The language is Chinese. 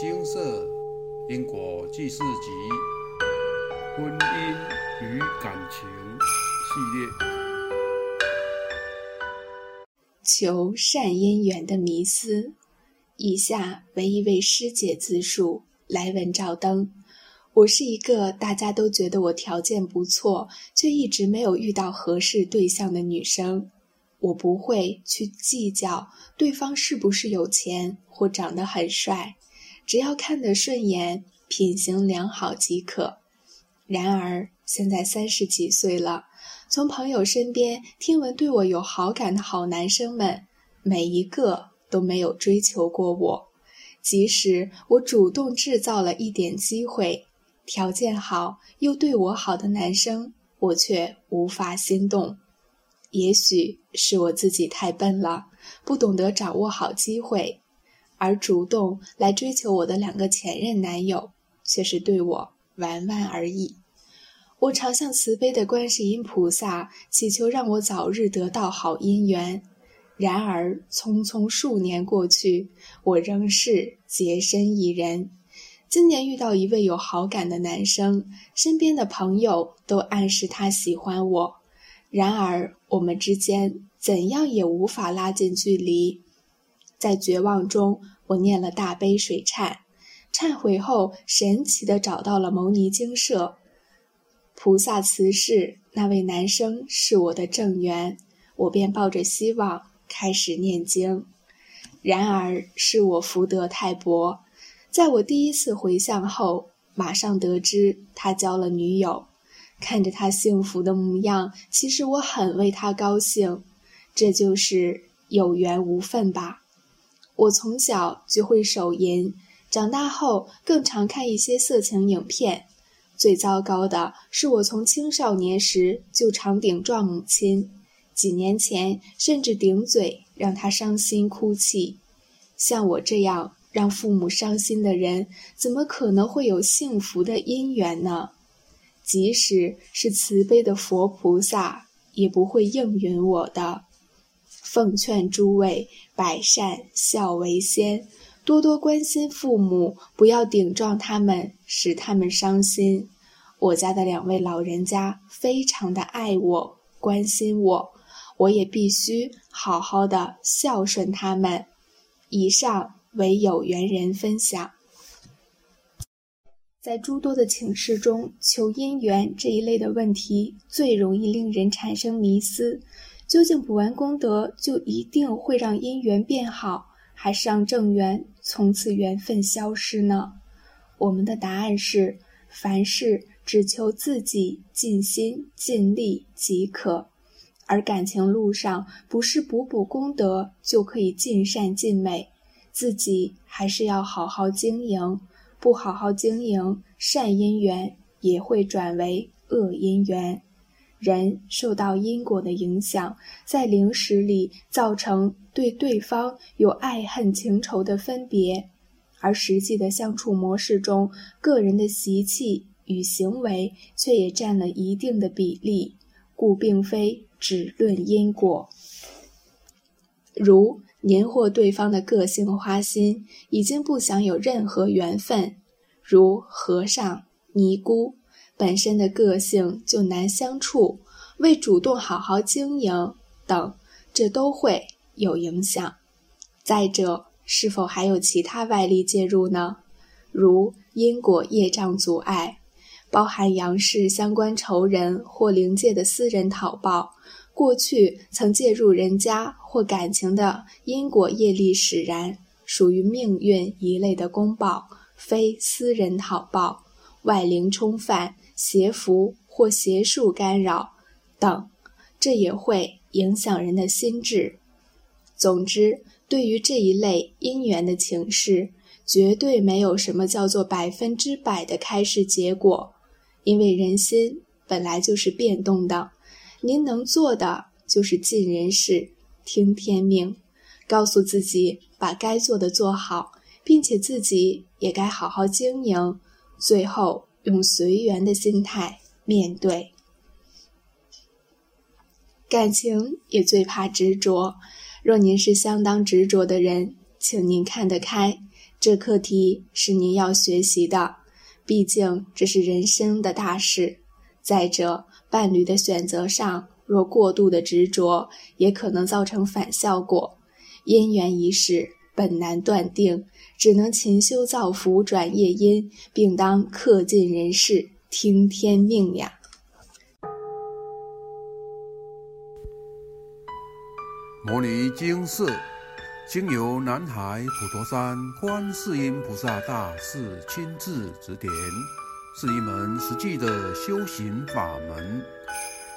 金色因果记事集婚姻与感情系列。求善姻缘的迷思。以下为一位师姐自述：来文照登。我是一个大家都觉得我条件不错，却一直没有遇到合适对象的女生。我不会去计较对方是不是有钱或长得很帅，只要看得顺眼、品行良好即可。然而现在三十几岁了，从朋友身边听闻对我有好感的好男生们，每一个都没有追求过我。即使我主动制造了一点机会，条件好又对我好的男生，我却无法心动。也许是我自己太笨了，不懂得掌握好机会，而主动来追求我的两个前任男友，却是对我玩玩而已。我常向慈悲的观世音菩萨祈求，让我早日得到好姻缘。然而匆匆数年过去，我仍是洁身一人。今年遇到一位有好感的男生，身边的朋友都暗示他喜欢我。然而，我们之间怎样也无法拉近距离。在绝望中，我念了大悲水忏，忏悔后，神奇的找到了牟尼精舍。菩萨慈示那位男生是我的正缘，我便抱着希望开始念经。然而，是我福德太薄，在我第一次回向后，马上得知他交了女友。看着他幸福的模样，其实我很为他高兴。这就是有缘无分吧。我从小就会手淫，长大后更常看一些色情影片。最糟糕的是，我从青少年时就常顶撞母亲，几年前甚至顶嘴让她伤心哭泣。像我这样让父母伤心的人，怎么可能会有幸福的姻缘呢？即使是慈悲的佛菩萨，也不会应允我的。奉劝诸位，百善孝为先，多多关心父母，不要顶撞他们，使他们伤心。我家的两位老人家非常的爱我，关心我，我也必须好好的孝顺他们。以上为有缘人分享。在诸多的请示中，求姻缘这一类的问题最容易令人产生迷思：究竟补完功德就一定会让姻缘变好，还是让正缘从此缘分消失呢？我们的答案是：凡事只求自己尽心尽力即可。而感情路上，不是补补功德就可以尽善尽美，自己还是要好好经营。不好好经营，善因缘也会转为恶因缘。人受到因果的影响，在灵识里造成对对方有爱恨情仇的分别，而实际的相处模式中，个人的习气与行为却也占了一定的比例，故并非只论因果。如。您或对方的个性花心，已经不想有任何缘分，如和尚、尼姑，本身的个性就难相处，未主动好好经营等，这都会有影响。再者，是否还有其他外力介入呢？如因果业障阻碍，包含杨氏相关仇人或灵界的私人讨报。过去曾介入人家或感情的因果业力使然，属于命运一类的公报，非私人讨报。外灵冲犯、邪符或邪术干扰等，这也会影响人的心智。总之，对于这一类因缘的情势，绝对没有什么叫做百分之百的开示结果，因为人心本来就是变动的。您能做的就是尽人事，听天命，告诉自己把该做的做好，并且自己也该好好经营。最后用随缘的心态面对。感情也最怕执着，若您是相当执着的人，请您看得开，这课题是您要学习的，毕竟这是人生的大事。再者，伴侣的选择上，若过度的执着，也可能造成反效果。姻缘一事本难断定，只能勤修造福，转业因，并当恪尽人事，听天命呀。摩尼经寺经由南海普陀山观世音菩萨大士亲自指点，是一门实际的修行法门，